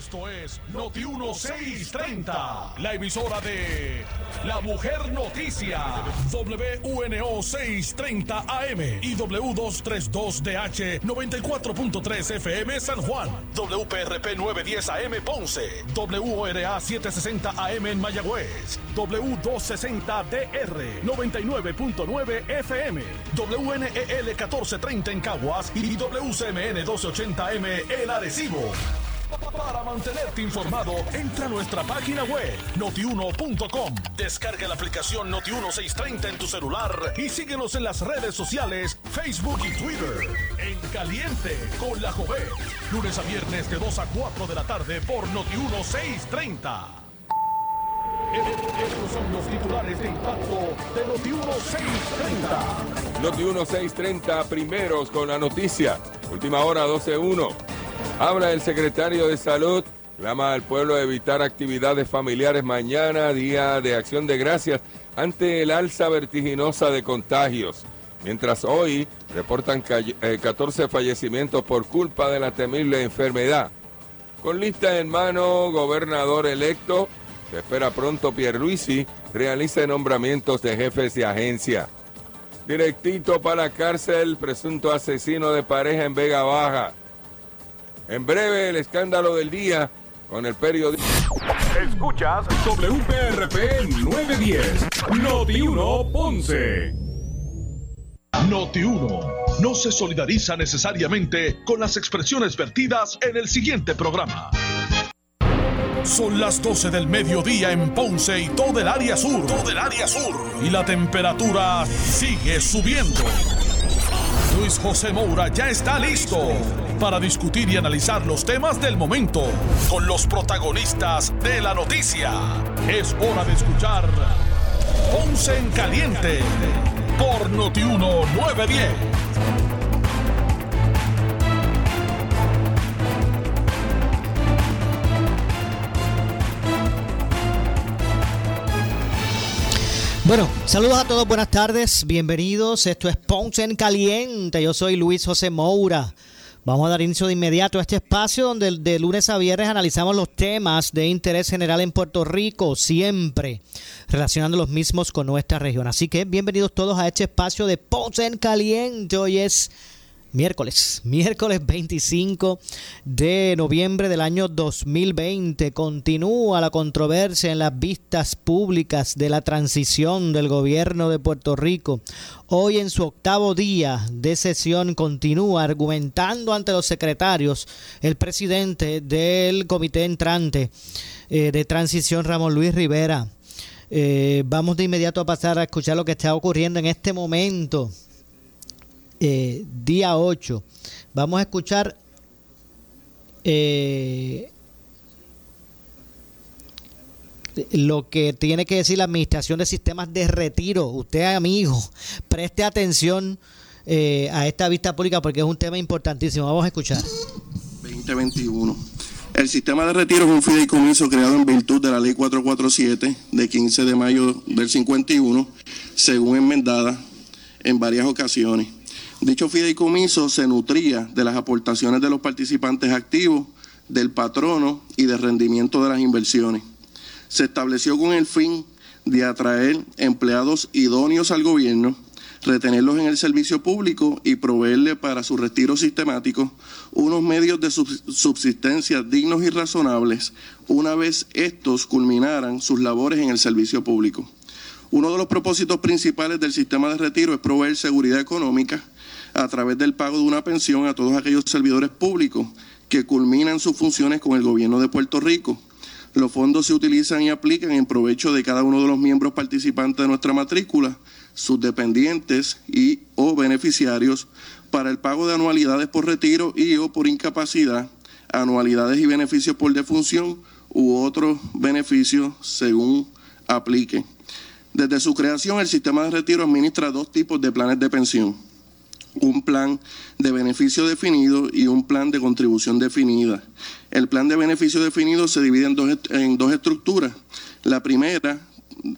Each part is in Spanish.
Esto es Noti 1630, la emisora de la Mujer Noticia, WUNO 630 AM y W232DH 94.3 FM San Juan, WPRP 910 AM Ponce, WORA 760 AM en Mayagüez, W260DR 99.9 FM, WNEL 1430 en Caguas y WCMN 1280M en Arecibo. Para mantenerte informado, entra a nuestra página web notiuno.com. Descarga la aplicación Noti1630 en tu celular y síguenos en las redes sociales, Facebook y Twitter. En Caliente con la Jovet. Lunes a viernes de 2 a 4 de la tarde por Noti1630. Estos son los titulares de impacto de Noti1630. Noti 1630 primeros con la noticia. Última hora 12.1. Habla el secretario de Salud. Clama al pueblo a evitar actividades familiares mañana, día de acción de gracias, ante el alza vertiginosa de contagios. Mientras hoy reportan 14 fallecimientos por culpa de la temible enfermedad. Con lista en mano, gobernador electo, se espera pronto Pierluisi realice nombramientos de jefes de agencia. Directito para cárcel, presunto asesino de pareja en Vega Baja. En breve, el escándalo del día con el periodista. Escuchas WPRP 910, Noti 1 Ponce. Noti 1 no se solidariza necesariamente con las expresiones vertidas en el siguiente programa. Son las 12 del mediodía en Ponce y todo el área sur. Todo el área sur. Y la temperatura sigue subiendo. Luis José Moura ya está listo para discutir y analizar los temas del momento con los protagonistas de la noticia. Es hora de escuchar Ponce en Caliente por Notiuno 910. Bueno, saludos a todos, buenas tardes, bienvenidos. Esto es Ponce en Caliente. Yo soy Luis José Moura. Vamos a dar inicio de inmediato a este espacio donde de lunes a viernes analizamos los temas de interés general en Puerto Rico, siempre relacionando los mismos con nuestra región. Así que bienvenidos todos a este espacio de Ponce en Caliente. Hoy es miércoles, miércoles 25 de noviembre del año 2020. Continúa la controversia en las vistas públicas de la transición del gobierno de Puerto Rico. Hoy en su octavo día de sesión continúa argumentando ante los secretarios el presidente del comité entrante eh, de transición, Ramón Luis Rivera. Eh, vamos de inmediato a pasar a escuchar lo que está ocurriendo en este momento eh, día 8. Vamos a escuchar eh, lo que tiene que decir la Administración de Sistemas de Retiro. Usted, amigo, preste atención eh, a esta vista pública porque es un tema importantísimo. Vamos a escuchar. 2021. El sistema de retiro es un fideicomiso creado en virtud de la Ley 447 de 15 de mayo del 51, según enmendada en varias ocasiones. Dicho fideicomiso se nutría de las aportaciones de los participantes activos, del patrono y del rendimiento de las inversiones. Se estableció con el fin de atraer empleados idóneos al gobierno, retenerlos en el servicio público y proveerle para su retiro sistemático unos medios de subsistencia dignos y razonables una vez estos culminaran sus labores en el servicio público. Uno de los propósitos principales del sistema de retiro es proveer seguridad económica a través del pago de una pensión a todos aquellos servidores públicos que culminan sus funciones con el gobierno de Puerto Rico. Los fondos se utilizan y aplican en provecho de cada uno de los miembros participantes de nuestra matrícula, sus dependientes y o beneficiarios para el pago de anualidades por retiro y o por incapacidad, anualidades y beneficios por defunción u otros beneficios según aplique. Desde su creación, el sistema de retiro administra dos tipos de planes de pensión un plan de beneficio definido y un plan de contribución definida. El plan de beneficio definido se divide en dos, en dos estructuras. La primera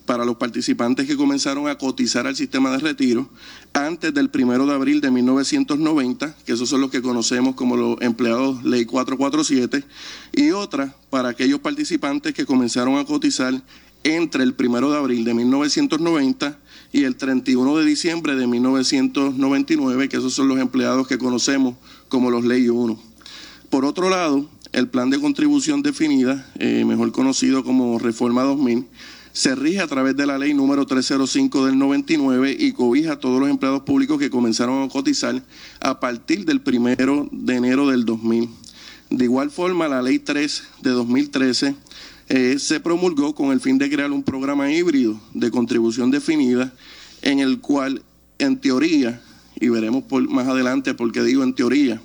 para los participantes que comenzaron a cotizar al sistema de retiro antes del primero de abril de 1990, que esos son los que conocemos como los empleados Ley 447, y otra para aquellos participantes que comenzaron a cotizar entre el primero de abril de 1990 y el 31 de diciembre de 1999, que esos son los empleados que conocemos como los Ley 1. Por otro lado, el plan de contribución definida, eh, mejor conocido como Reforma 2000, se rige a través de la ley número 305 del 99 y cobija a todos los empleados públicos que comenzaron a cotizar a partir del primero de enero del 2000. De igual forma, la ley 3 de 2013 eh, se promulgó con el fin de crear un programa híbrido de contribución definida en el cual, en teoría, y veremos más adelante por qué digo en teoría,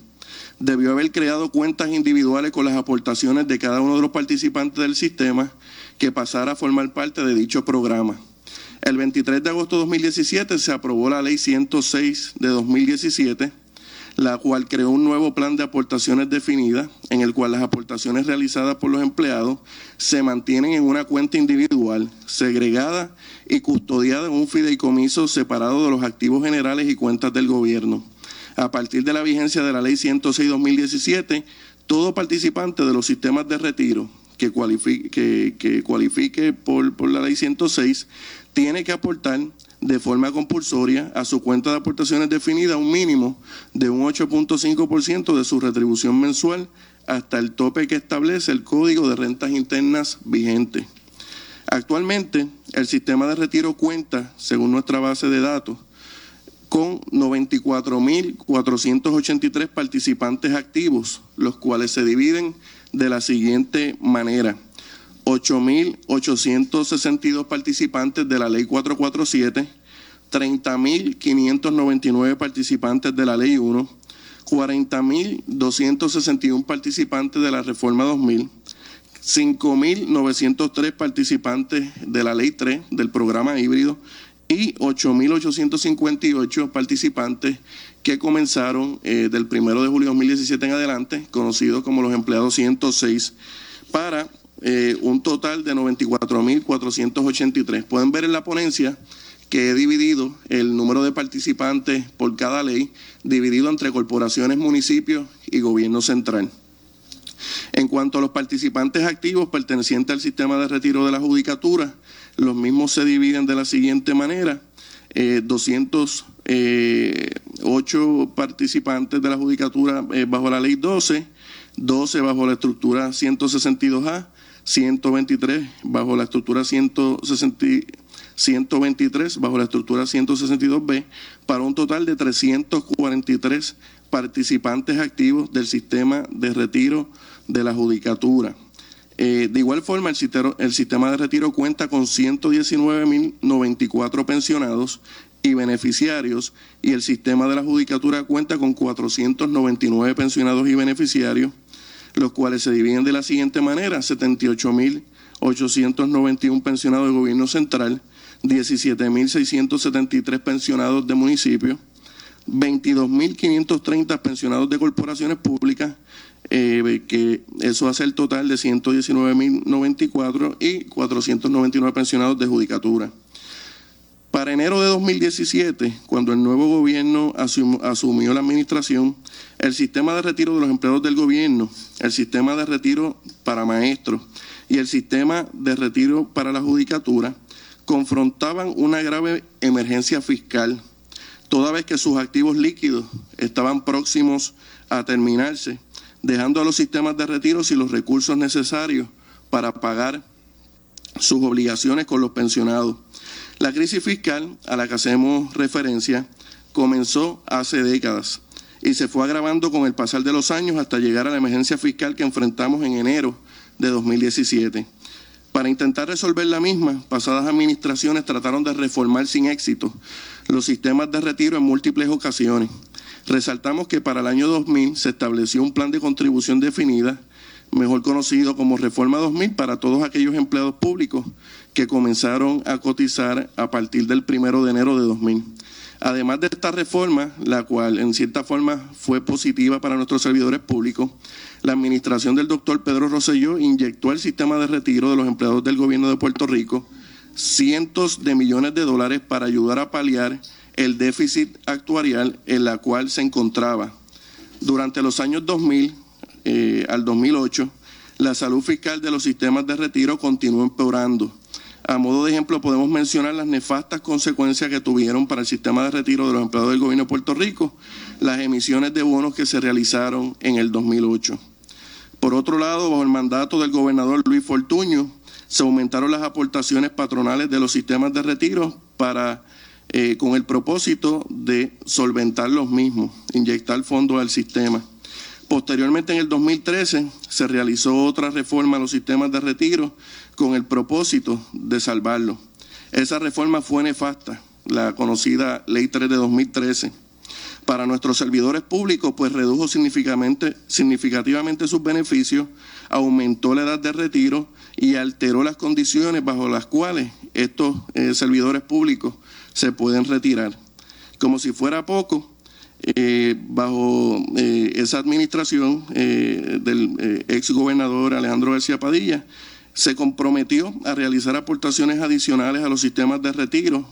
debió haber creado cuentas individuales con las aportaciones de cada uno de los participantes del sistema que pasara a formar parte de dicho programa. El 23 de agosto de 2017 se aprobó la Ley 106 de 2017, la cual creó un nuevo plan de aportaciones definidas, en el cual las aportaciones realizadas por los empleados se mantienen en una cuenta individual, segregada y custodiada en un fideicomiso separado de los activos generales y cuentas del gobierno. A partir de la vigencia de la Ley 106-2017, todo participante de los sistemas de retiro que cualifique, que, cualifique por, por la Ley 106 tiene que aportar de forma compulsoria a su cuenta de aportaciones definida un mínimo de un 8.5% de su retribución mensual hasta el tope que establece el Código de Rentas Internas vigente. Actualmente, el sistema de retiro cuenta, según nuestra base de datos, con 94.483 participantes activos, los cuales se dividen de la siguiente manera. 8.862 participantes de la Ley 447, 30.599 participantes de la Ley 1, 40.261 participantes de la Reforma 2000, 5.903 participantes de la Ley 3 del programa híbrido y 8.858 participantes que comenzaron eh, del 1 de julio de 2017 en adelante, conocidos como los empleados 106, para eh, un total de 94.483. Pueden ver en la ponencia que he dividido el número de participantes por cada ley, dividido entre corporaciones, municipios y gobierno central. En cuanto a los participantes activos pertenecientes al sistema de retiro de la judicatura, los mismos se dividen de la siguiente manera. 208 eh, eh, participantes de la judicatura eh, bajo la ley 12, 12 bajo la estructura 162A, 123 bajo la estructura 123 bajo la estructura 162B, para un total de 343 participantes activos del sistema de retiro de la judicatura. Eh, de igual forma, el, el sistema de retiro cuenta con 119.094 pensionados y beneficiarios y el sistema de la judicatura cuenta con 499 pensionados y beneficiarios, los cuales se dividen de la siguiente manera, 78.891 pensionados del gobierno central, 17.673 pensionados de municipios, 22.530 pensionados de corporaciones públicas, eh, que eso hace el total de 119.094 y 499 pensionados de judicatura. Para enero de 2017, cuando el nuevo gobierno asumió la administración, el sistema de retiro de los empleados del gobierno, el sistema de retiro para maestros y el sistema de retiro para la judicatura confrontaban una grave emergencia fiscal, toda vez que sus activos líquidos estaban próximos a terminarse dejando a los sistemas de retiro sin los recursos necesarios para pagar sus obligaciones con los pensionados. La crisis fiscal a la que hacemos referencia comenzó hace décadas y se fue agravando con el pasar de los años hasta llegar a la emergencia fiscal que enfrentamos en enero de 2017. Para intentar resolver la misma, pasadas administraciones trataron de reformar sin éxito los sistemas de retiro en múltiples ocasiones. Resaltamos que para el año 2000 se estableció un plan de contribución definida, mejor conocido como Reforma 2000, para todos aquellos empleados públicos que comenzaron a cotizar a partir del primero de enero de 2000. Además de esta reforma, la cual en cierta forma fue positiva para nuestros servidores públicos, la administración del doctor Pedro Rosselló inyectó al sistema de retiro de los empleados del gobierno de Puerto Rico cientos de millones de dólares para ayudar a paliar el déficit actuarial en la cual se encontraba. Durante los años 2000 eh, al 2008, la salud fiscal de los sistemas de retiro continuó empeorando. A modo de ejemplo, podemos mencionar las nefastas consecuencias que tuvieron para el sistema de retiro de los empleados del gobierno de Puerto Rico las emisiones de bonos que se realizaron en el 2008. Por otro lado, bajo el mandato del gobernador Luis Fortuño, se aumentaron las aportaciones patronales de los sistemas de retiro para, eh, con el propósito de solventar los mismos, inyectar fondos al sistema. Posteriormente, en el 2013, se realizó otra reforma a los sistemas de retiro con el propósito de salvarlos. Esa reforma fue nefasta, la conocida Ley 3 de 2013. Para nuestros servidores públicos, pues redujo significativamente, sus beneficios, aumentó la edad de retiro y alteró las condiciones bajo las cuales estos eh, servidores públicos se pueden retirar. Como si fuera poco, eh, bajo eh, esa administración del ex gobernador Alejandro García Padilla, se comprometió a realizar aportaciones adicionales a los sistemas de retiro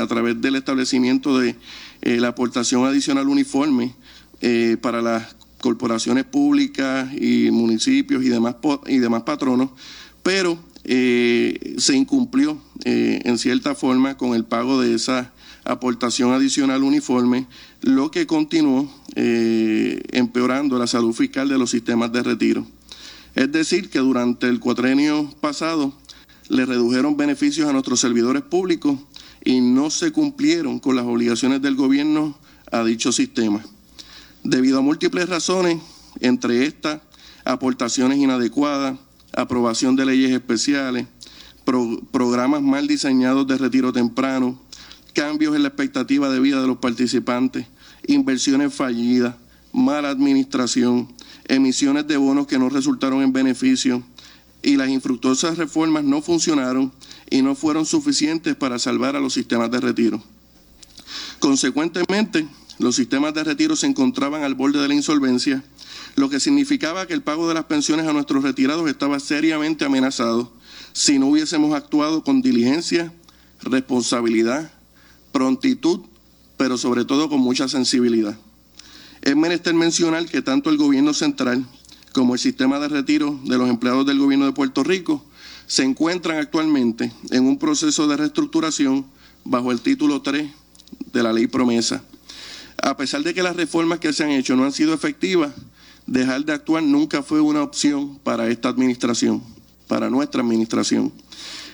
a través del establecimiento de la aportación adicional uniforme para las corporaciones públicas y municipios y demás, y demás patronos pero eh, se incumplió eh, en cierta forma con el pago de esa aportación adicional uniforme, lo que continuó eh, empeorando la salud fiscal de los sistemas de retiro. Es decir, que durante el cuatrenio pasado le redujeron beneficios a nuestros servidores públicos y no se cumplieron con las obligaciones del gobierno a dicho sistema. Debido a múltiples razones, entre estas, aportaciones inadecuadas, aprobación de leyes especiales, programas mal diseñados de retiro temprano, cambios en la expectativa de vida de los participantes, inversiones fallidas, mala administración, emisiones de bonos que no resultaron en beneficio y las infructuosas reformas no funcionaron y no fueron suficientes para salvar a los sistemas de retiro. Consecuentemente, los sistemas de retiro se encontraban al borde de la insolvencia lo que significaba que el pago de las pensiones a nuestros retirados estaba seriamente amenazado si no hubiésemos actuado con diligencia, responsabilidad, prontitud, pero sobre todo con mucha sensibilidad. Es menester mencionar que tanto el gobierno central como el sistema de retiro de los empleados del gobierno de Puerto Rico se encuentran actualmente en un proceso de reestructuración bajo el título 3 de la ley promesa. A pesar de que las reformas que se han hecho no han sido efectivas, dejar de actuar nunca fue una opción para esta administración, para nuestra administración.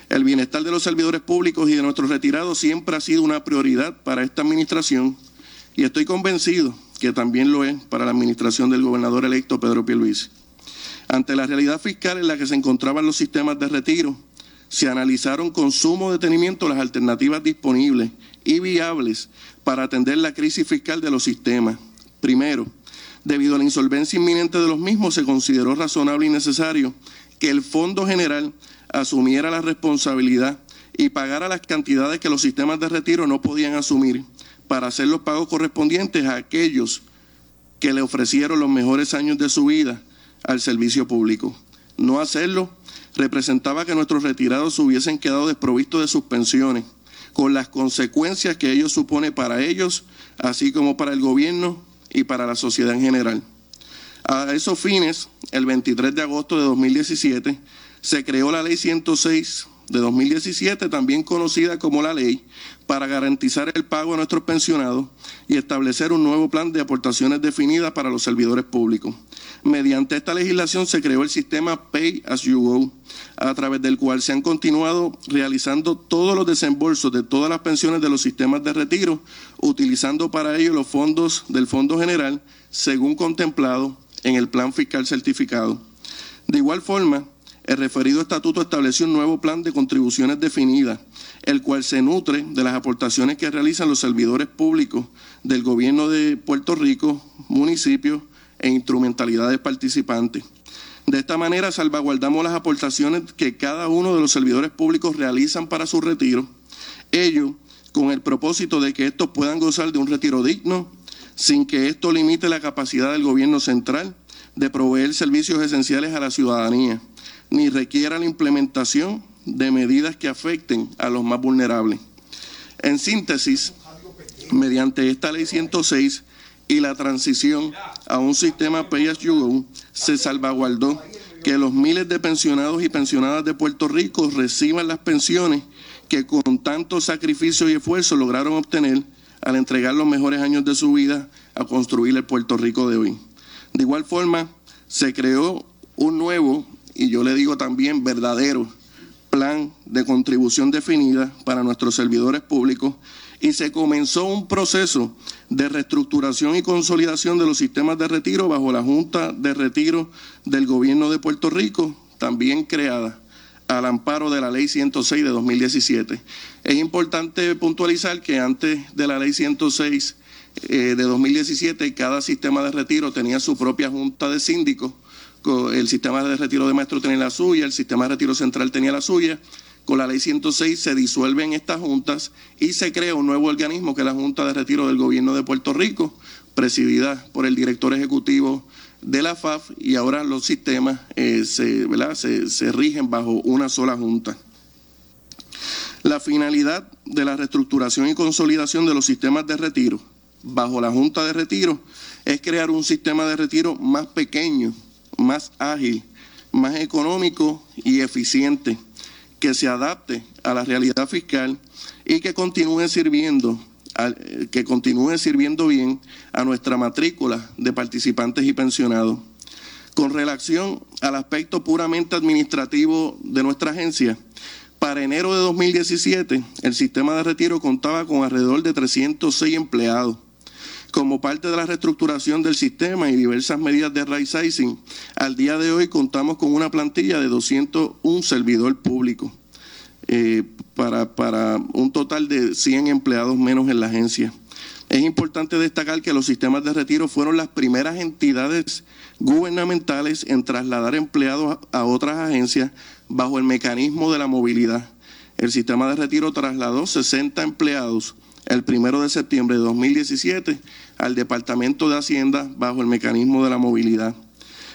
El bienestar de los servidores públicos y de nuestros retirados siempre ha sido una prioridad para esta administración y estoy convencido que también lo es para la administración del gobernador electo Pedro Pierluisi. Ante la realidad fiscal en la que se encontraban los sistemas de retiro, se analizaron con sumo detenimiento las alternativas disponibles y viables para atender la crisis fiscal de los sistemas. Primero, Debido a la insolvencia inminente de los mismos, se consideró razonable y necesario que el Fondo General asumiera la responsabilidad y pagara las cantidades que los sistemas de retiro no podían asumir para hacer los pagos correspondientes a aquellos que le ofrecieron los mejores años de su vida al servicio público. No hacerlo representaba que nuestros retirados hubiesen quedado desprovistos de sus pensiones, con las consecuencias que ello supone para ellos, así como para el gobierno y para la sociedad en general. A esos fines, el 23 de agosto de 2017, se creó la Ley 106 de 2017, también conocida como la ley, para garantizar el pago a nuestros pensionados y establecer un nuevo plan de aportaciones definidas para los servidores públicos. Mediante esta legislación se creó el sistema Pay as You Go, a través del cual se han continuado realizando todos los desembolsos de todas las pensiones de los sistemas de retiro, utilizando para ello los fondos del Fondo General, según contemplado en el Plan Fiscal Certificado. De igual forma, el referido estatuto estableció un nuevo plan de contribuciones definidas, el cual se nutre de las aportaciones que realizan los servidores públicos del gobierno de Puerto Rico, municipios e instrumentalidades participantes. De esta manera salvaguardamos las aportaciones que cada uno de los servidores públicos realizan para su retiro, ello con el propósito de que estos puedan gozar de un retiro digno, sin que esto limite la capacidad del gobierno central de proveer servicios esenciales a la ciudadanía ni requiera la implementación de medidas que afecten a los más vulnerables. En síntesis, mediante esta ley 106 y la transición a un sistema Pay as you go, se salvaguardó que los miles de pensionados y pensionadas de Puerto Rico reciban las pensiones que con tanto sacrificio y esfuerzo lograron obtener al entregar los mejores años de su vida a construir el Puerto Rico de hoy. De igual forma, se creó un nuevo, y yo le digo también verdadero, plan de contribución definida para nuestros servidores públicos y se comenzó un proceso de reestructuración y consolidación de los sistemas de retiro bajo la Junta de Retiro del Gobierno de Puerto Rico, también creada al amparo de la Ley 106 de 2017. Es importante puntualizar que antes de la Ley 106 eh, de 2017 cada sistema de retiro tenía su propia junta de síndicos el sistema de retiro de maestros tenía la suya, el sistema de retiro central tenía la suya. Con la ley 106 se disuelven estas juntas y se crea un nuevo organismo que es la Junta de Retiro del Gobierno de Puerto Rico, presidida por el director ejecutivo de la FAF y ahora los sistemas eh, se, rigen bajo una sola junta. La finalidad de la reestructuración y consolidación de los sistemas de retiro bajo la Junta de Retiro es crear un sistema de retiro más pequeño, más ágil, más económico y eficiente, que se adapte a la realidad fiscal y que continúe sirviendo que continúe sirviendo bien a nuestra matrícula de participantes y pensionados. Con relación al aspecto puramente administrativo de nuestra agencia, para enero de 2017 el sistema de retiro contaba con alrededor de 306 empleados como parte de la reestructuración del sistema y diversas medidas de right sizing, al día de hoy contamos con una plantilla de 201 servidor público eh, para, para un total de 100 empleados menos en la agencia. Es importante destacar que los sistemas de retiro fueron las primeras entidades gubernamentales en trasladar empleados a otras agencias bajo el mecanismo de la movilidad. El sistema de retiro trasladó 60 empleados el primero de septiembre de 2017 al Departamento de Hacienda bajo el mecanismo de la movilidad.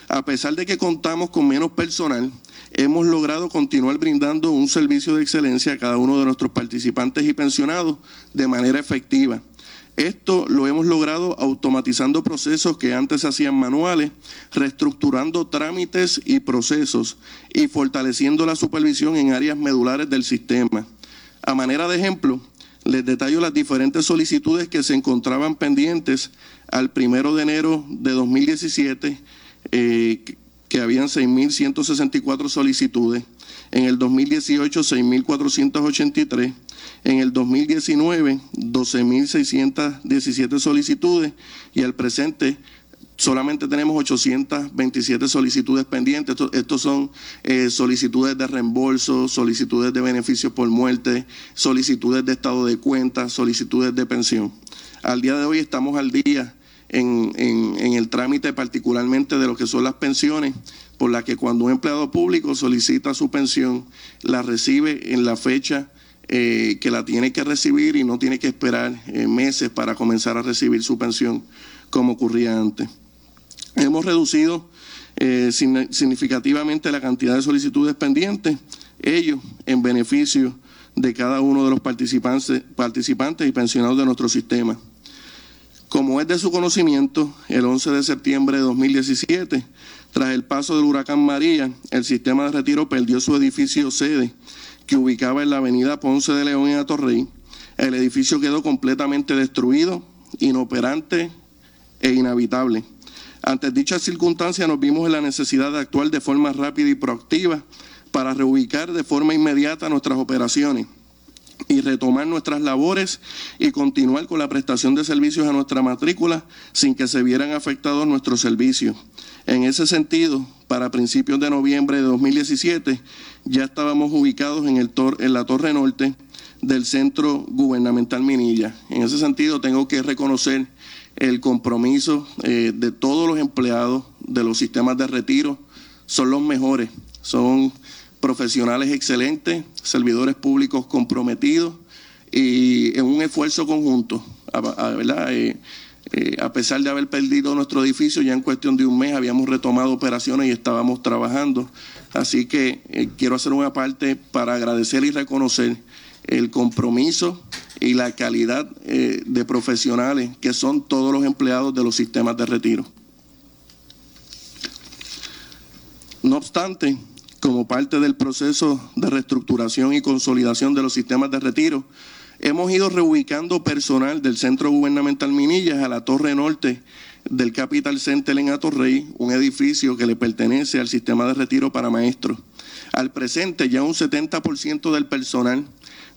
A pesar de que contamos con menos personal, hemos logrado continuar brindando un servicio de excelencia a cada uno de nuestros participantes y pensionados de manera efectiva. Esto lo hemos logrado automatizando procesos que antes se hacían manuales, reestructurando trámites y procesos y fortaleciendo la supervisión en áreas medulares del sistema. A manera de ejemplo, les detallo las diferentes solicitudes que se encontraban pendientes al primero de enero de 2017, eh, que habían 6.164 solicitudes. En el 2018, 6.483. En el 2019, 12.617 solicitudes. Y al presente, solamente tenemos 827 solicitudes pendientes. Estos, son eh, solicitudes de reembolso, solicitudes de beneficios por muerte, solicitudes de estado de cuenta, solicitudes de pensión. Al día de hoy estamos al día en, el trámite particularmente de lo que son las pensiones, por la que cuando un empleado público solicita su pensión, la recibe en la fecha eh, que la tiene que recibir y no tiene que esperar eh, meses para comenzar a recibir su pensión como ocurría antes. Hemos reducido eh, significativamente la cantidad de solicitudes pendientes, ellos en beneficio de cada uno de los participantes, participantes y pensionados de nuestro sistema. Como es de su conocimiento, el 11 de septiembre de 2017, tras el paso del huracán María, el sistema de retiro perdió su edificio sede, que ubicaba en la avenida Ponce de León en Atorrey. El edificio quedó completamente destruido, inoperante e inhabitable. Ante dicha circunstancia nos vimos en la necesidad de actuar de forma rápida y proactiva para reubicar de forma inmediata nuestras operaciones y retomar nuestras labores y continuar con la prestación de servicios a nuestra matrícula sin que se vieran afectados nuestros servicios. En ese sentido, para principios de noviembre de 2017 ya estábamos ubicados en, el en la Torre Norte del Centro Gubernamental Minilla. En ese sentido, tengo que reconocer el compromiso eh, de todos los empleados de los sistemas de retiro. Son los mejores, son profesionales excelentes, servidores públicos comprometidos y en un esfuerzo conjunto, ¿verdad? Eh, Eh, a pesar de haber perdido nuestro edificio, ya en cuestión de un mes habíamos retomado operaciones y estábamos trabajando. Así que quiero hacer una parte para agradecer y reconocer el compromiso y la calidad eh, de profesionales que son todos los empleados de los sistemas de retiro. No obstante, como parte del proceso de reestructuración y consolidación de los sistemas de retiro, hemos ido reubicando personal del Centro Gubernamental Minillas a la Torre Norte del Capital Center en Atorrey, un edificio que le pertenece al sistema de retiro para maestros. Al presente, ya un 70% del personal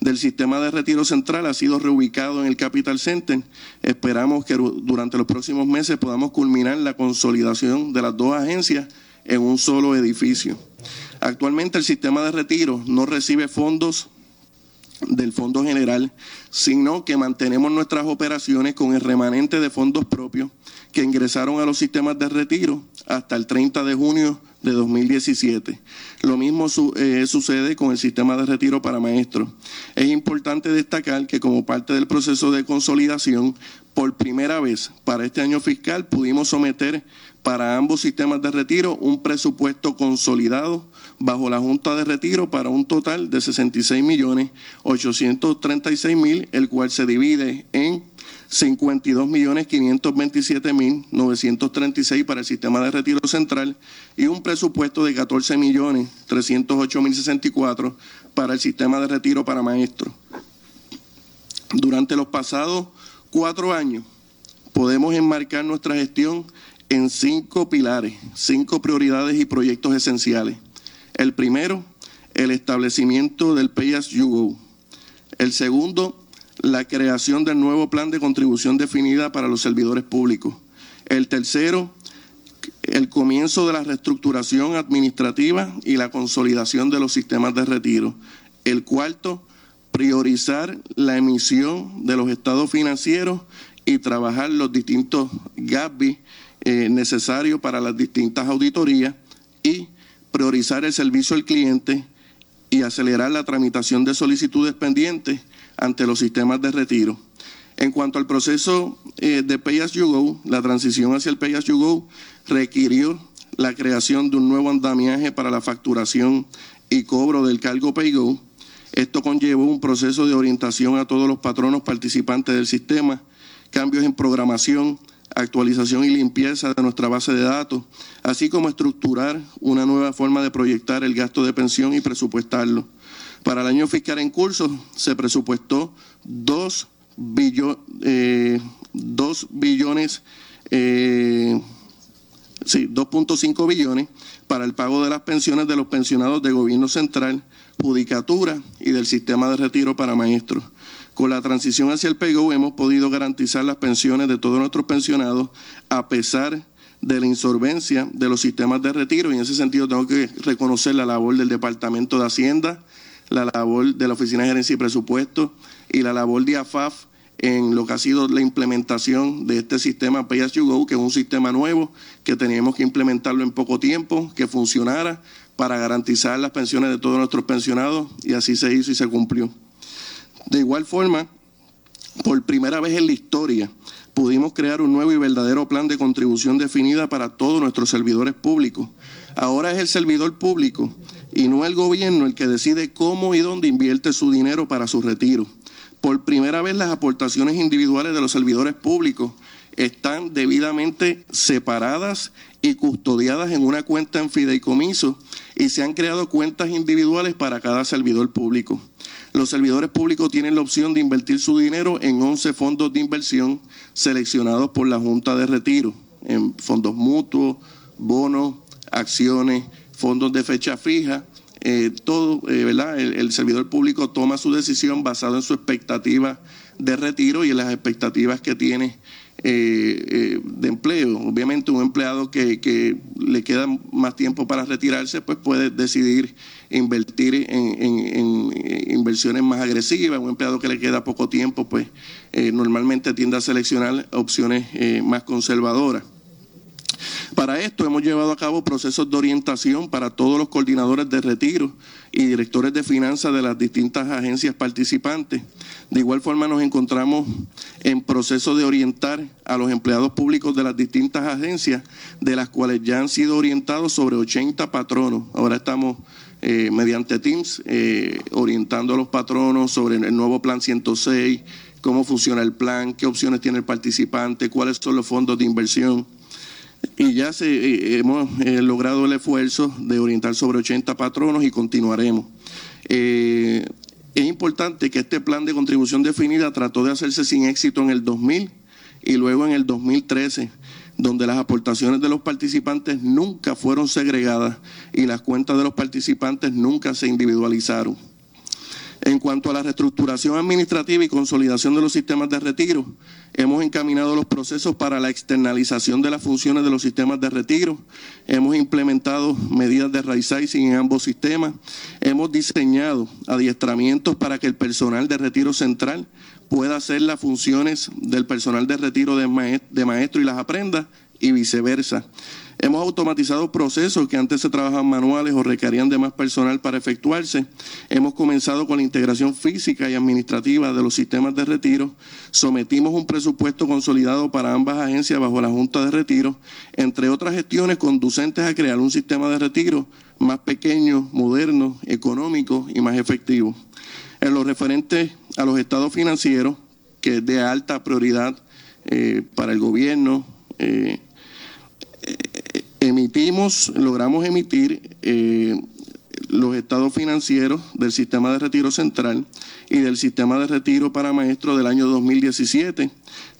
del sistema de retiro central ha sido reubicado en el Capital Center. Esperamos que durante los próximos meses podamos culminar la consolidación de las dos agencias en un solo edificio. Actualmente el sistema de retiro no recibe fondos del Fondo General, sino que mantenemos nuestras operaciones con el remanente de fondos propios que ingresaron a los sistemas de retiro hasta el 30 de junio de 2017. Lo mismo eh, sucede con el sistema de retiro para maestros. Es importante destacar que como parte del proceso de consolidación, por primera vez para este año fiscal pudimos someter para ambos sistemas de retiro un presupuesto consolidado bajo la Junta de Retiro para un total de 66 millones 836 mil, el cual se divide en 52 millones 527 mil 936 para el sistema de retiro central y un presupuesto de 14 millones 308 mil 64 para el sistema de retiro para maestros. Durante los pasados cuatro años podemos enmarcar nuestra gestión en cinco pilares, cinco prioridades y proyectos esenciales. El primero, el establecimiento del Pay As. El segundo, la creación del nuevo plan de contribución definida para los servidores públicos. El tercero, el comienzo de la reestructuración administrativa y la consolidación de los sistemas de retiro. El cuarto, priorizar la emisión de los estados financieros y trabajar los distintos gaps eh, necesarios para las distintas auditorías y priorizar el servicio al cliente y acelerar la tramitación de solicitudes pendientes ante los sistemas de retiro. En cuanto al proceso eh, de Pay As You Go, la transición hacia el Pay As You Go requirió la creación de un nuevo andamiaje para la facturación y cobro del cargo PayGo. Esto conllevó un proceso de orientación a todos los patronos participantes del sistema, cambios en programación, actualización y limpieza de nuestra base de datos, así como estructurar una nueva forma de proyectar el gasto de pensión y presupuestarlo. Para el año fiscal en curso se presupuestó 2, eh, billones, eh, sí, 2.5 billones para el pago de las pensiones de los pensionados de gobierno central, judicatura y del sistema de retiro para maestros. Con la transición hacia el PGO hemos podido garantizar las pensiones de todos nuestros pensionados a pesar de la insolvencia de los sistemas de retiro y en ese sentido tengo que reconocer la labor del Departamento de Hacienda, la labor de la Oficina de Gerencia y Presupuesto y la labor de AFAF en lo que ha sido la implementación de este sistema Pay As You Go, que es un sistema nuevo que teníamos que implementarlo en poco tiempo, que funcionara para garantizar las pensiones de todos nuestros pensionados y así se hizo y se cumplió. De igual forma, por primera vez en la historia, pudimos crear un nuevo y verdadero plan de contribución definida para todos nuestros servidores públicos. Ahora es el servidor público y no el gobierno el que decide cómo y dónde invierte su dinero para su retiro. Por primera vez las aportaciones individuales de los servidores públicos están debidamente separadas y custodiadas en una cuenta en fideicomiso y se han creado cuentas individuales para cada servidor público. Los servidores públicos tienen la opción de invertir su dinero en 11 fondos de inversión seleccionados por la Junta de Retiro, en fondos mutuos, bonos, acciones, fondos de fecha fija. Eh, todo, eh, ¿verdad? El, servidor público toma su decisión basado en su expectativa de retiro y en las expectativas que tiene eh, de empleo. Obviamente un empleado que, le queda más tiempo para retirarse, pues puede decidir invertir en, inversiones más agresivas. Un empleado que le queda poco tiempo, pues normalmente tiende a seleccionar opciones más conservadoras. Para esto hemos llevado a cabo procesos de orientación para todos los coordinadores de retiro y directores de finanzas de las distintas agencias participantes. De igual forma nos encontramos en proceso de orientar a los empleados públicos de las distintas agencias, de las cuales ya han sido orientados sobre 80 patronos. Ahora estamos eh, mediante Teams eh, orientando a los patronos sobre el nuevo plan 106, cómo funciona el plan, qué opciones tiene el participante, cuáles son los fondos de inversión y ya se, eh, hemos eh, logrado el esfuerzo de orientar sobre 80 patronos y continuaremos. Eh, es importante que este plan de contribución definida trató de hacerse sin éxito en el 2000 y luego en el 2013, donde las aportaciones de los participantes nunca fueron segregadas y las cuentas de los participantes nunca se individualizaron. En cuanto a la reestructuración administrativa y consolidación de los sistemas de retiro, hemos encaminado los procesos para la externalización de las funciones de los sistemas de retiro, hemos implementado medidas de right sizing en ambos sistemas, hemos diseñado adiestramientos para que el personal de retiro central pueda hacer las funciones del personal de retiro de maestro y las aprenda y viceversa. Hemos automatizado procesos que antes se trabajaban manuales o requerían de más personal para efectuarse. Hemos comenzado con la integración física y administrativa de los sistemas de retiro. Sometimos un presupuesto consolidado para ambas agencias bajo la Junta de Retiro, entre otras gestiones conducentes a crear un sistema de retiro más pequeño, moderno, económico y más efectivo. En lo referente a los estados financieros, que es de alta prioridad eh, para el gobierno, eh, emitimos, logramos emitir eh, los estados financieros del sistema de retiro central y del sistema de retiro para maestros del año 2017.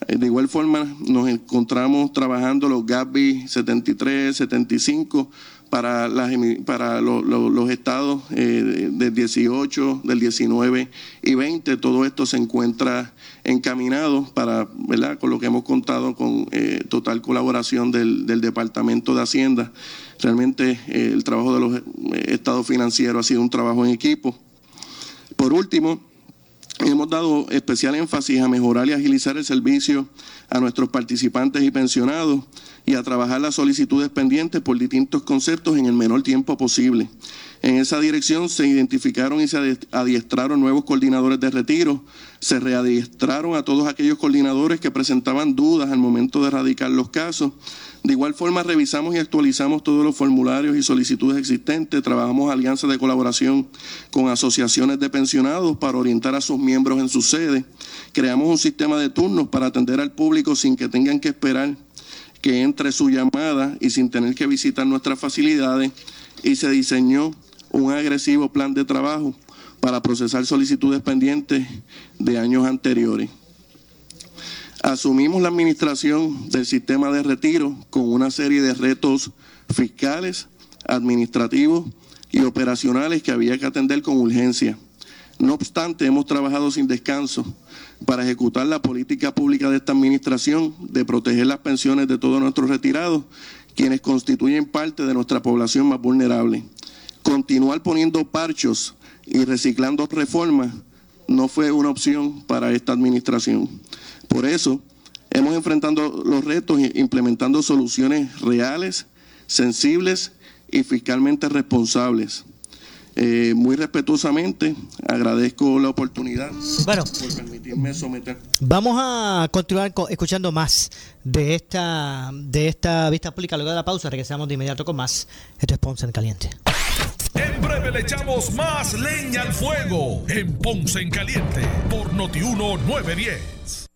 Eh, de igual forma, nos encontramos trabajando los GAPBI 73, 75 para, las, para los estados eh, del 18, del 19 y 20. Todo esto se encuentra encaminado para, ¿verdad? Con lo que hemos contado con eh, total colaboración del, Departamento de Hacienda. Realmente eh, el trabajo de los eh, estados financieros ha sido un trabajo en equipo. Por último, hemos dado especial énfasis a mejorar y agilizar el servicio a nuestros participantes y pensionados y a trabajar las solicitudes pendientes por distintos conceptos en el menor tiempo posible. En esa dirección se identificaron y se adiestraron nuevos coordinadores de retiro, se readiestraron a todos aquellos coordinadores que presentaban dudas al momento de erradicar los casos. De igual forma, revisamos y actualizamos todos los formularios y solicitudes existentes, trabajamos alianzas de colaboración con asociaciones de pensionados para orientar a sus miembros en su sede, creamos un sistema de turnos para atender al público sin que tengan que esperar que entre su llamada y sin tener que visitar nuestras facilidades y se diseñó un agresivo plan de trabajo para procesar solicitudes pendientes de años anteriores. Asumimos la administración del sistema de retiro con una serie de retos fiscales, administrativos y operacionales que había que atender con urgencia. No obstante, hemos trabajado sin descanso para ejecutar la política pública de esta administración de proteger las pensiones de todos nuestros retirados, quienes constituyen parte de nuestra población más vulnerable continuar poniendo parchos y reciclando reformas no fue una opción para esta administración. Por eso, hemos enfrentado los retos implementando soluciones reales, sensibles y fiscalmente responsables. Eh, muy respetuosamente agradezco la oportunidad bueno, por permitirme someter. Vamos a continuar escuchando más de esta de esta vista pública luego de la pausa. Regresamos de inmediato con más. Esto es Ponce en Caliente. En breve le echamos más leña al fuego en Ponce en Caliente por Notiuno 910.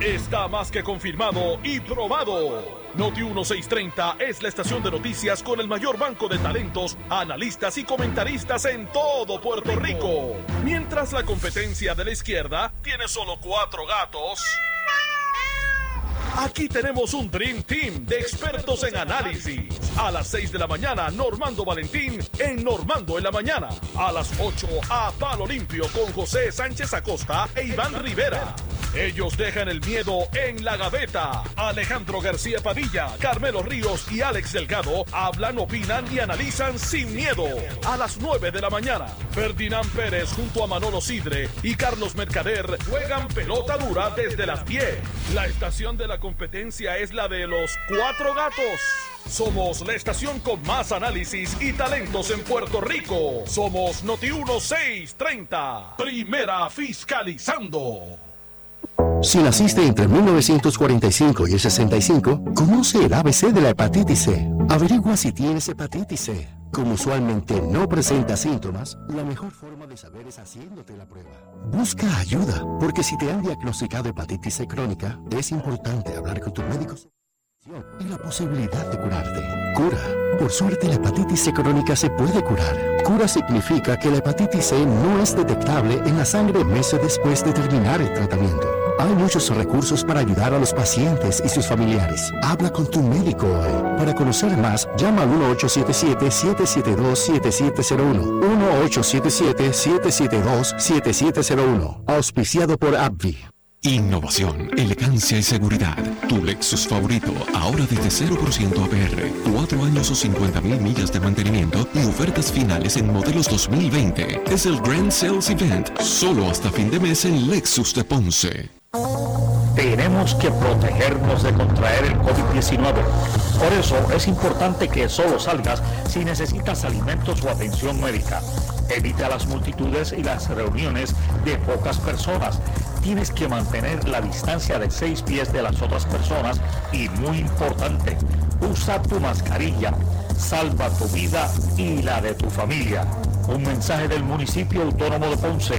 Está más que confirmado y probado. Noti 1630 es la estación de noticias con el mayor banco de talentos, analistas y comentaristas en todo Puerto Rico. Mientras la competencia de la izquierda tiene solo cuatro gatos. Aquí tenemos un Dream Team de expertos en análisis. A las 6 de la mañana, Normando Valentín en Normando en la mañana. A las 8, a Palo Limpio con José Sánchez Acosta e Iván Rivera. Ellos dejan el miedo en la gaveta. Alejandro García Padilla, Carmelo Ríos y Alex Delgado hablan, opinan y analizan sin miedo. A las 9 de la mañana, Ferdinand Pérez junto a Manolo Sidre y Carlos Mercader juegan pelota dura desde las 10. La estación de la competencia es la de los cuatro gatos. Somos la estación con más análisis y talentos en Puerto Rico. Somos Noti 1630. Primera fiscalizando. Si naciste entre 1945 y el 65, conoce el ABC de la hepatitis C. Averigua si tienes hepatitis C. Como usualmente no presenta síntomas, la mejor forma de saber es haciéndote la prueba. Busca ayuda, porque si te han diagnosticado hepatitis C crónica, es importante hablar con tu médico y la posibilidad de curarte. Cura. Por suerte, la hepatitis C crónica se puede curar. Cura significa que la hepatitis C no es detectable en la sangre meses después de terminar el tratamiento. Hay muchos recursos para ayudar a los pacientes y sus familiares. Habla con tu médico hoy. Para conocer más, llama al 1877-772-7701. 1877-772-7701. Auspiciado por AbbVie. Innovación, elegancia y seguridad. Tu Lexus favorito, ahora desde 0% APR. Cuatro años o 50 mil millas de mantenimiento y ofertas finales en modelos 2020. Es el Grand Sales Event, solo hasta fin de mes en Lexus de Ponce. Tenemos que protegernos de contraer el COVID-19. Por eso es importante que solo salgas si necesitas alimentos o atención médica. Evita las multitudes y las reuniones de pocas personas tienes que mantener la distancia de seis pies de las otras personas y muy importante, usa tu mascarilla, salva tu vida y la de tu familia. Un mensaje del municipio autónomo de Ponce.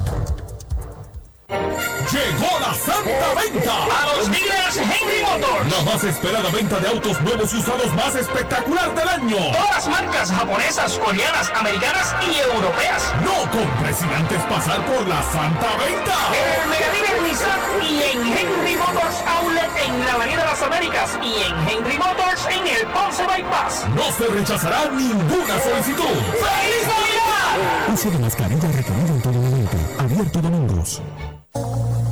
Llegó la Santa Venta. A los dealers Henry Motors. La más esperada venta de autos nuevos y usados más espectacular del año. Todas las marcas japonesas, coreanas, americanas y europeas. No compres sin antes pasar por la Santa Venta. En el Megadiner Nissan y en Henry Motors Outlet en la Avenida de las Américas y en Henry Motors en el Ponce Bypass. No se rechazará ninguna solicitud. ¡Feliz Navidad! Uso de mascarilla requerido en todo Abierto domingos.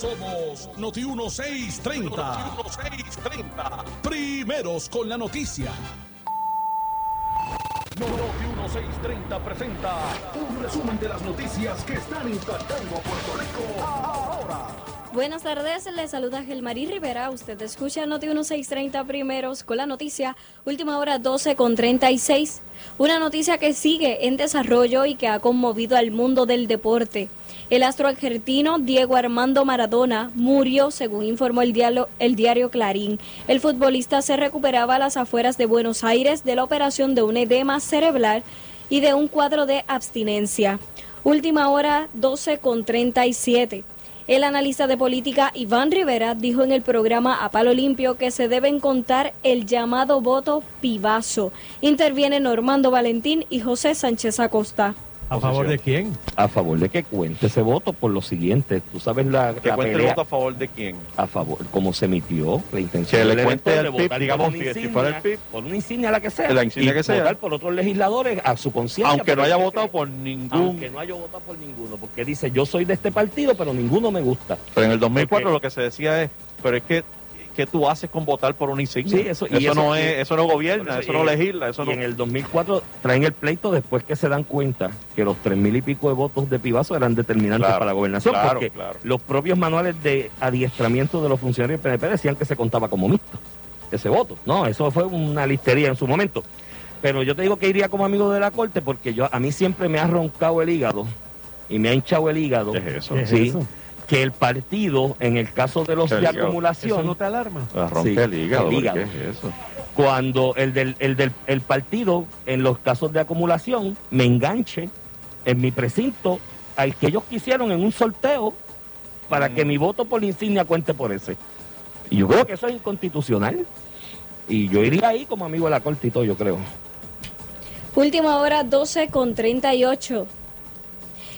Somos Noti 1630. Noti 1630. Primeros con la noticia. Noti 1630 presenta un resumen de las noticias que están impactando a Puerto Rico ahora. Buenas tardes, les saluda Gelmarí Rivera. Usted escucha Noti 1630 primeros con la noticia última hora 12 con 36. Una noticia que sigue en desarrollo y que ha conmovido al mundo del deporte. El astro argentino Diego Armando Maradona murió, según informó el diario, Clarín. El futbolista se recuperaba a las afueras de Buenos Aires de la operación de un edema cerebral y de un cuadro de abstinencia. Última hora 12 con 37. El analista de política Iván Rivera dijo en el programa A Palo Limpio que se deben contar el llamado voto pibazo. Interviene Normando Valentín y José Sánchez Acosta. ¿A favor de quién? A favor de que cuente ese voto por lo siguiente. Tú sabes la, ¿Que la cuente el voto a favor de quién? a favor, como se emitió, la intención Que le cuente de PIB, digamos, por una si- fuera el insignia, por una insignia la que sea, La insignia y que sea. votar por otros legisladores a su conciencia. Aunque no haya votado por ningún... Aunque no haya votado por ninguno, porque dice yo soy de este partido, pero ninguno me gusta. Pero en el 2004 Porque- lo que se decía es, pero es que, ¿qué tú haces con votar por una insignia? Sí, eso- y eso- no es, eso no gobierna, eso no legisla, eso y no... en el 2004 traen el pleito después que se dan cuenta que los tres mil y pico de votos de Pibazo eran determinantes Claro, para la gobernación, claro, porque claro. los propios manuales de adiestramiento de los funcionarios del PNP decían que se contaba como mixto ese voto. No, eso fue una listería en su momento. Pero yo te digo que iría como amigo de la corte porque yo a mí siempre me ha roncado el hígado y me ha hinchado el hígado. ¿Qué es eso? Sí, ¿Qué es eso? Que el partido, en el caso de los ¿Qué de hígado? acumulación, ¿Eso no te alarma? La ronca el hígado, ¿qué es eso? Cuando el del, el del el partido, en los casos de acumulación, me enganche en mi precinto al que ellos quisieron en un sorteo para Mm. que mi voto por la insignia cuente por ese. Y yo creo que eso es inconstitucional. Y yo iría ahí como amigo de la corte y todo, yo creo. Última hora 12 con 38.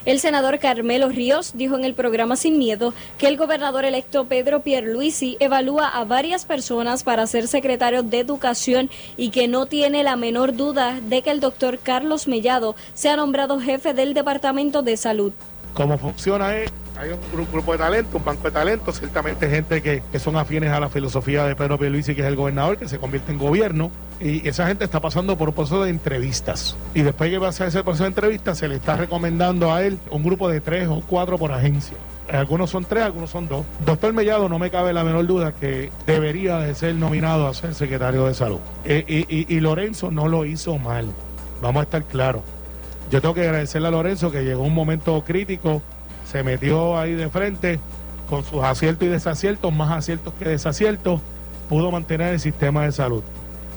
El senador Carmelo Ríos dijo en el programa Sin Miedo que el gobernador electo Pedro Pierluisi evalúa a varias personas para ser secretario de Educación y que no tiene la menor duda de que el doctor Carlos Mellado sea nombrado jefe del Departamento de Salud. Cómo funciona es, hay un gru- grupo de talento, un banco de talento, ciertamente gente que, que son afines a la filosofía de Pedro Pierluisi, que es el gobernador, que se convierte en gobierno, y esa gente está pasando por un proceso de entrevistas. Y después que pasa ese proceso de entrevistas, se le está recomendando a él un grupo de tres o cuatro por agencia. Algunos son tres, algunos son dos. Doctor Mellado, no me cabe la menor duda que debería de ser nominado a ser secretario de salud. Eh, y- y Lorenzo no lo hizo mal, vamos a estar claros. Yo tengo que agradecerle a Lorenzo que llegó un momento crítico se metió ahí de frente con sus aciertos y desaciertos, más aciertos que desaciertos, pudo mantener el sistema de salud.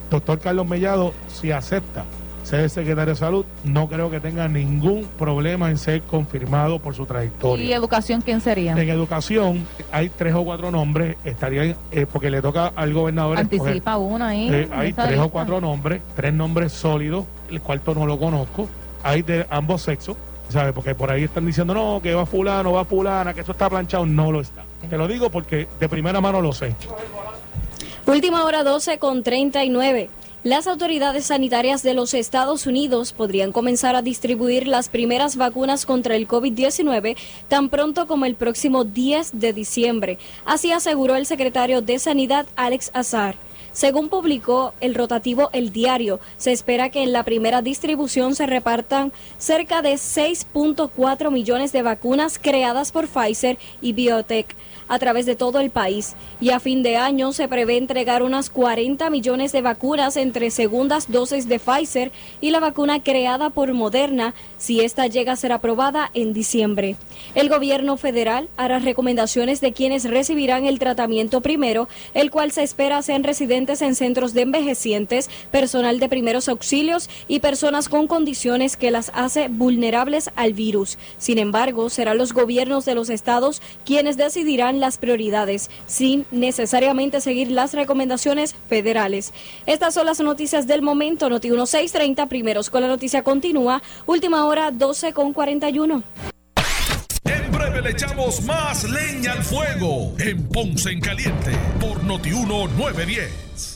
Doctor Carlos Mellado, si acepta ser el secretario de salud, no creo que tenga ningún problema en ser confirmado por su trayectoria. ¿Y educación quién sería? En educación hay tres o cuatro nombres, estarían, eh, porque le toca al gobernador. Anticipa uno ahí. Eh, hay tres o cuatro nombres, tres nombres sólidos, el cuarto no lo conozco. Hay de ambos sexos, ¿sabes? Porque por ahí están diciendo, no, que va fulano, va fulana, que eso está planchado. No lo está. Te lo digo porque de primera mano lo sé. Última hora 12 con 39. Las autoridades sanitarias de los Estados Unidos podrían comenzar a distribuir las primeras vacunas contra el COVID-19 tan pronto como el próximo 10 de diciembre. Así aseguró el secretario de Sanidad Alex Azar. Según publicó el rotativo El Diario, se espera que en la primera distribución se repartan cerca de 6.4 millones de vacunas creadas por Pfizer y Biotech a través de todo el país y a fin de año se prevé entregar unas 40 millones de vacunas entre segundas dosis de Pfizer y la vacuna creada por Moderna si esta llega a ser aprobada en diciembre. El gobierno federal hará recomendaciones de quienes recibirán el tratamiento primero, el cual se espera sean residentes en centros de envejecientes, personal de primeros auxilios y personas con condiciones que las hace vulnerables al virus. Sin embargo, serán los gobiernos de los estados quienes decidirán las prioridades, sin necesariamente seguir las recomendaciones federales. Estas son las noticias del momento. Noti 1630, primeros con la noticia continúa. Última hora 12 con 41. En breve le echamos más leña al fuego en Ponce en Caliente por Notiuno 910.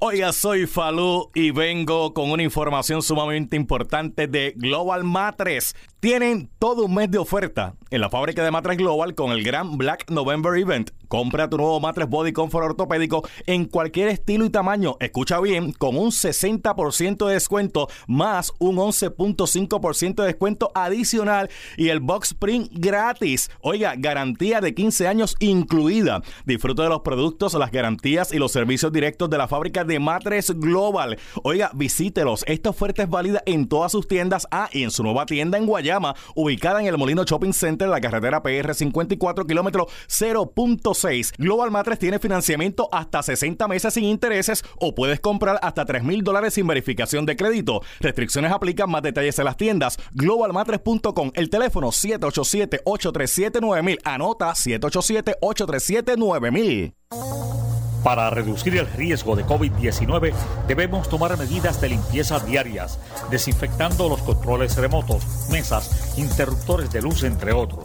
Oiga, soy Falú y vengo con una información sumamente importante de Global Matres. Tienen todo un mes de oferta en la fábrica de Matres Global con el gran Black November Event. Compra tu nuevo Matres Body Comfort ortopédico en cualquier estilo y tamaño. Escucha bien, con un 60% de descuento más un 11.5% de descuento adicional y el box print gratis. Oiga, garantía de 15 años incluida. Disfruta de los productos, las garantías y los servicios directos de la fábrica de Matres Global. Oiga, visítelos. Esta oferta es válida en todas sus tiendas. Ah, y en su nueva tienda en Guayama, ubicada en el Molino Shopping Center, la carretera PR 54, kilómetro 0.6. Global Matres tiene financiamiento hasta 60 meses sin intereses o puedes comprar hasta 3 mil dólares sin verificación de crédito. Restricciones aplican más detalles en las tiendas. Globalmatres.com. El teléfono 787-837-9000. Anota 787-837-9000. Para reducir el riesgo de COVID-19 debemos tomar medidas de limpieza diarias, desinfectando los controles remotos, mesas, interruptores de luz, entre otros.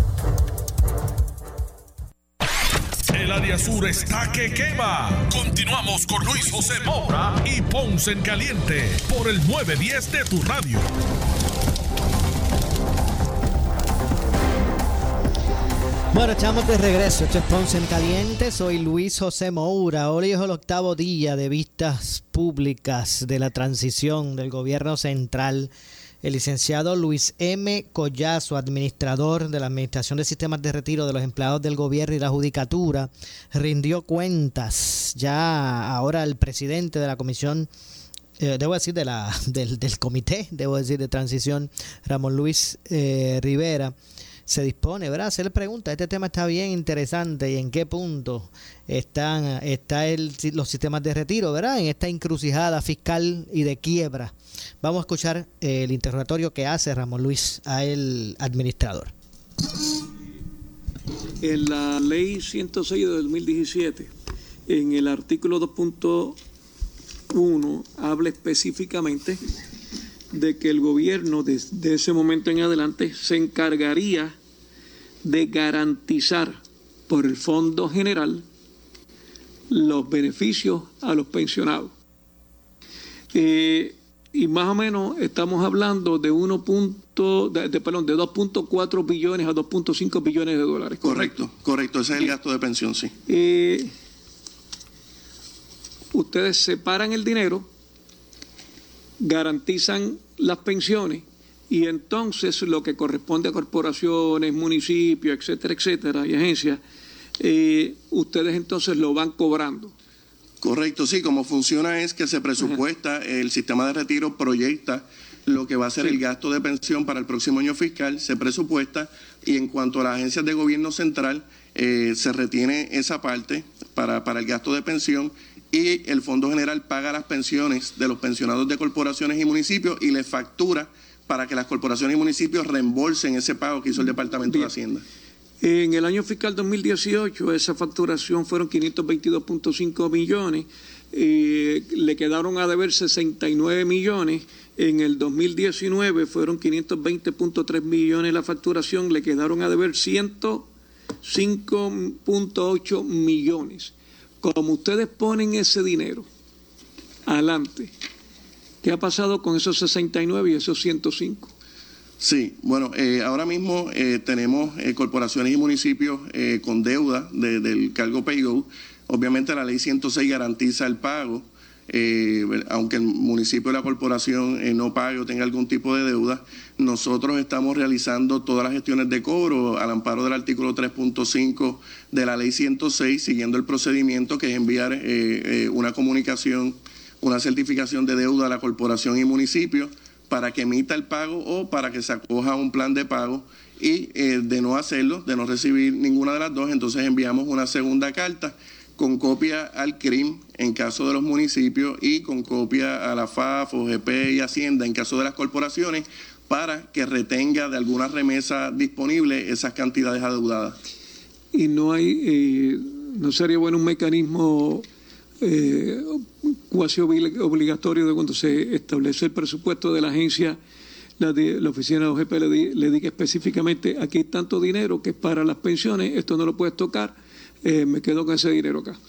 El área sur está que quema. Continuamos con Luis José Moura y Ponce en Caliente por el 910 de tu radio. Bueno, estamos de regreso. Esto es Ponce en Caliente. Soy Luis José Moura. Hoy es el octavo día de vistas públicas de la transición del gobierno central. El licenciado Luis M. Collazo, administrador de la Administración de Sistemas de Retiro de los Empleados del Gobierno y la Judicatura, rindió cuentas. Ya ahora el presidente de la Comisión eh, debo decir, de la, del, del, comité, debo decir, de transición, Ramón Luis eh, Rivera, se dispone, ¿verdad? Hacerle preguntas. Este tema está bien interesante y en qué punto están está el, los sistemas de retiro, ¿verdad? En esta encrucijada fiscal y de quiebra. Vamos a escuchar eh, el interrogatorio que hace Ramón Luis a el administrador. En la ley 106 de 2017, en el artículo 2.1, habla específicamente de que el gobierno desde ese momento en adelante se encargaría de garantizar por el Fondo General los beneficios a los pensionados. Eh, y más o menos estamos hablando de 1. de, de, perdón, de 2.4 billones a 2.5 billones de dólares. Correcto, correcto, ese es el gasto de pensión, sí. Eh, ustedes separan el dinero, garantizan las pensiones y entonces lo que corresponde a corporaciones, municipios, etcétera, etcétera, y agencias, eh, ustedes entonces lo van cobrando. Correcto, sí, como funciona es que se presupuesta, el sistema de retiro proyecta lo que va a ser sí. el gasto de pensión para el próximo año fiscal, se presupuesta y en cuanto a las agencias de gobierno central, eh, se retiene esa parte para, para el gasto de pensión y el Fondo General paga las pensiones de los pensionados de corporaciones y municipios y les factura para que las corporaciones y municipios reembolsen ese pago que hizo el Departamento Bien. de Hacienda. En el año fiscal 2018 esa facturación fueron 522.5 millones, eh, le quedaron a deber 69 millones, en el 2019 fueron 520.3 millones la facturación, le quedaron a deber 105.8 millones. Como ustedes ponen ese dinero adelante, ¿qué ha pasado con esos 69 y esos 105? Sí, bueno, eh, ahora mismo eh, tenemos eh, corporaciones y municipios con deuda de, del cargo PayGo. Obviamente la ley 106 garantiza el pago, aunque el municipio y la corporación no pague o tenga algún tipo de deuda. Nosotros estamos realizando todas las gestiones de cobro al amparo del artículo 3.5 de la ley 106, siguiendo el procedimiento que es enviar una comunicación, una certificación de deuda a la corporación y municipio para que emita el pago o para que se acoja a un plan de pago y eh, de no hacerlo, de no recibir ninguna de las dos, entonces enviamos una segunda carta con copia al CRIM en caso de los municipios y con copia a la FAF, OGP y Hacienda en caso de las corporaciones para que retenga de alguna remesa disponible esas cantidades adeudadas. Y no hay, eh, no sería bueno un mecanismo eh, cuasi obligatorio de cuando se establece el presupuesto de la agencia, la, oficina de OGP le, le diga específicamente, aquí hay tanto dinero que es para las pensiones, esto no lo puedes tocar, eh, me quedo con ese dinero acá.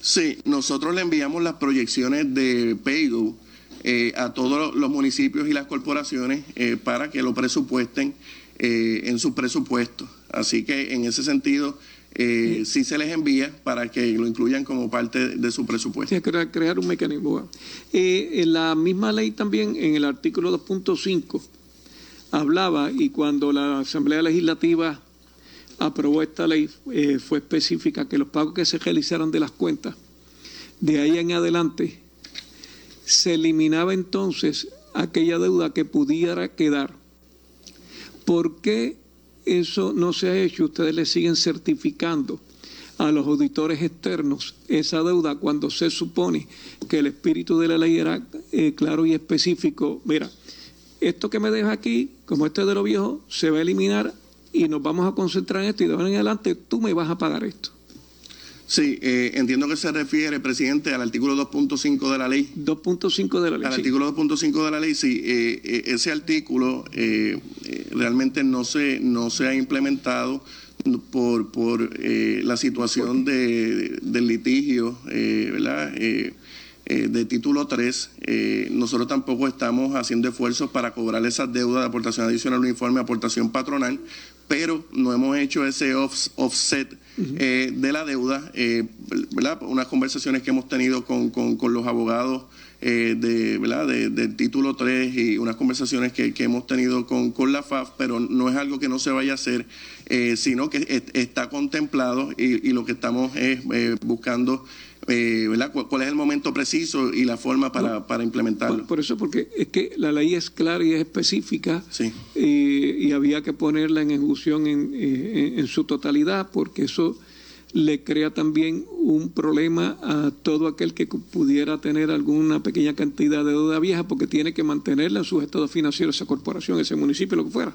Sí, nosotros le enviamos las proyecciones de PayGo eh, a todos los municipios y las corporaciones para que lo presupuesten en sus presupuestos. Así que en ese sentido eh, sí se les envía para que lo incluyan como parte de su presupuesto. Sí, crear, crear un mecanismo. Eh, en la misma ley también, en el artículo 2.5, hablaba y cuando la Asamblea Legislativa aprobó esta ley, eh, fue específica que los pagos que se realizaran de las cuentas, de ahí en adelante, se eliminaba entonces aquella deuda que pudiera quedar. ¿Por qué eso no se ha hecho? Ustedes le siguen certificando a los auditores externos esa deuda cuando se supone que el espíritu de la ley era eh, claro y específico. Mira, esto que me deja aquí, como este de lo viejo, se va a eliminar y nos vamos a concentrar en esto y de ahora en adelante tú me vas a pagar esto. Sí, eh, entiendo que se refiere, presidente, al artículo 2.5 de la ley. 2.5 de la ley. Al sí. artículo 2.5 de la ley, sí. eh, eh, ese artículo eh, realmente no se, no se ha implementado por, por la situación de, del litigio, eh, ¿verdad? Eh, de título 3, eh, nosotros tampoco estamos haciendo esfuerzos para cobrar esas deudas de aportación adicional uniforme, aportación patronal, pero no hemos hecho ese off- offset eh, de la deuda, eh, ¿verdad? Unas conversaciones que hemos tenido con, con- los abogados eh, de, ¿verdad? De- del título 3 y unas conversaciones que, que hemos tenido con, con la FAF, pero no es algo que no se vaya a hacer, eh, sino que est- está contemplado y, y lo que estamos es eh, buscando. Eh, ¿verdad? ¿Cuál, cuál es el momento preciso y la forma para, para implementarlo? Por, por eso, porque es que la ley es clara y es específica Sí. eh, y había que ponerla en ejecución en, eh, en- en su totalidad, porque eso le crea también un problema a todo aquel que pudiera tener alguna pequeña cantidad de deuda vieja, porque tiene que mantenerla en sus estados financieros, esa corporación, ese municipio, lo que fuera.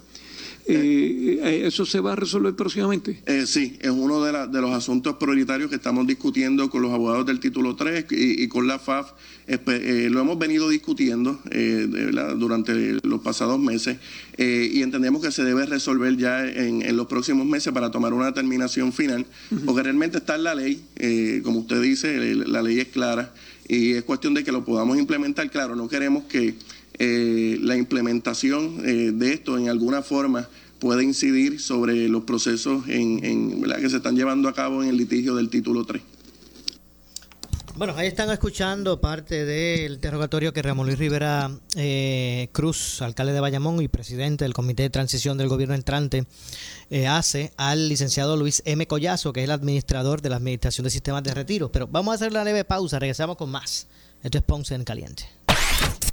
Eh, eh, ¿Eso se va a resolver próximamente? Eh, sí, es uno de, la- de los asuntos prioritarios que estamos discutiendo con los abogados del título 3 y, y con la FAF. Eh, lo hemos venido discutiendo eh, de durante los pasados meses eh, y entendemos que se debe resolver ya en, en los próximos meses para tomar una determinación final, porque realmente está en la ley, eh, como usted dice, la ley es clara y es cuestión de que lo podamos implementar. Claro, no queremos que eh, la implementación eh, de esto en alguna forma pueda incidir sobre los procesos en, en, que se están llevando a cabo en el litigio del título 3. Bueno, ahí están escuchando parte del interrogatorio que Ramón Luis Rivera eh, Cruz, alcalde de Bayamón y presidente del Comité de Transición del Gobierno entrante, hace al licenciado Luis M. Collazo, que es el administrador de la Administración de Sistemas de Retiro. Pero vamos a hacer una leve pausa, regresamos con más. Esto es Ponce en Caliente.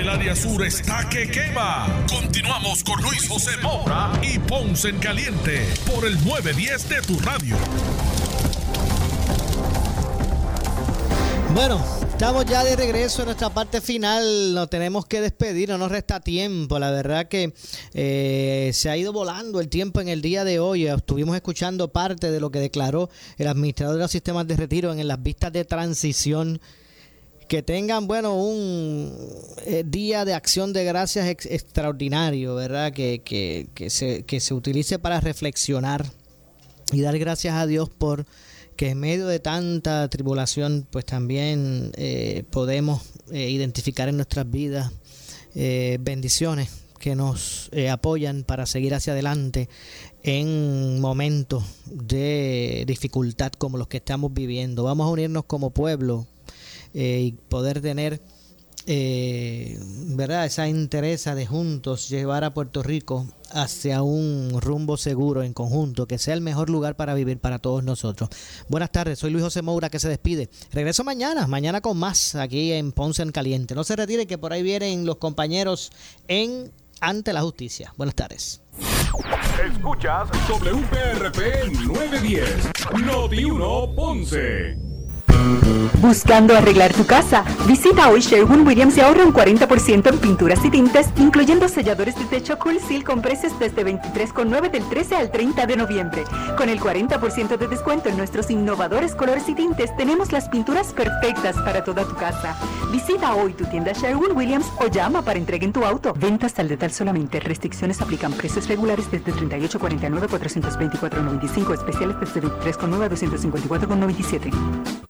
El área sur está que quema. Continuamos con Luis José Moura y Ponce en Caliente por el 910 de tu radio. Bueno, estamos ya de regreso en nuestra parte final. Nos tenemos que despedir, no nos resta tiempo. La verdad que eh, se ha ido volando el tiempo en el día de hoy. Estuvimos escuchando parte de lo que declaró el administrador de los sistemas de retiro en las vistas de transición que tengan, bueno, un eh, día de acción de gracias extraordinario, ¿verdad? Que, que, se, que se utilice para reflexionar y dar gracias a Dios por que en medio de tanta tribulación, pues también eh, podemos eh, identificar en nuestras vidas bendiciones que nos apoyan para seguir hacia adelante en momentos de dificultad como los que estamos viviendo. Vamos a unirnos como pueblo, eh, y poder tener eh, verdad esa interés de juntos llevar a Puerto Rico hacia un rumbo seguro en conjunto, que sea el mejor lugar para vivir para todos nosotros. Buenas tardes, soy Luis José Moura que se despide. Regreso mañana, mañana con más aquí en Ponce en Caliente. No se retire que por ahí vienen los compañeros en Ante la Justicia. Buenas tardes. Escuchas WPRP 910, Noti 1 Ponce. Buscando arreglar tu casa. Visita hoy Sherwin Williams y ahorra un 40% en pinturas y tintes, incluyendo selladores de techo Cool Seal con precios desde 23,9 del 13 al 30 de noviembre. Con el 40% de descuento en nuestros innovadores colores y tintes, tenemos las pinturas perfectas para toda tu casa. Visita hoy tu tienda Sherwin Williams o llama para entrega en tu auto. Ventas al detalle solamente. Restricciones aplican precios regulares desde 38,49 424,95. Especiales desde 23,9 a 254,97.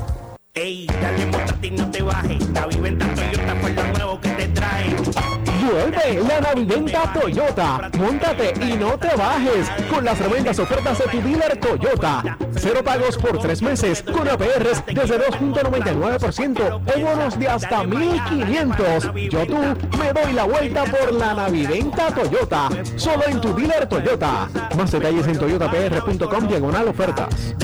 Ey, dale montate y no te bajes. La viventa Toyota fue lo nuevo que te trae. Vuelve la Naviventa Toyota. Móntate y no te bajes con las tremendas ofertas de tu dealer Toyota. Cero pagos por tres meses con APRs desde 2.99% o bonos de hasta 1.500. Yo tú me doy la vuelta por la Naviventa Toyota. Solo en tu dealer Toyota. Más detalles en toyotapr.com diagonal ofertas.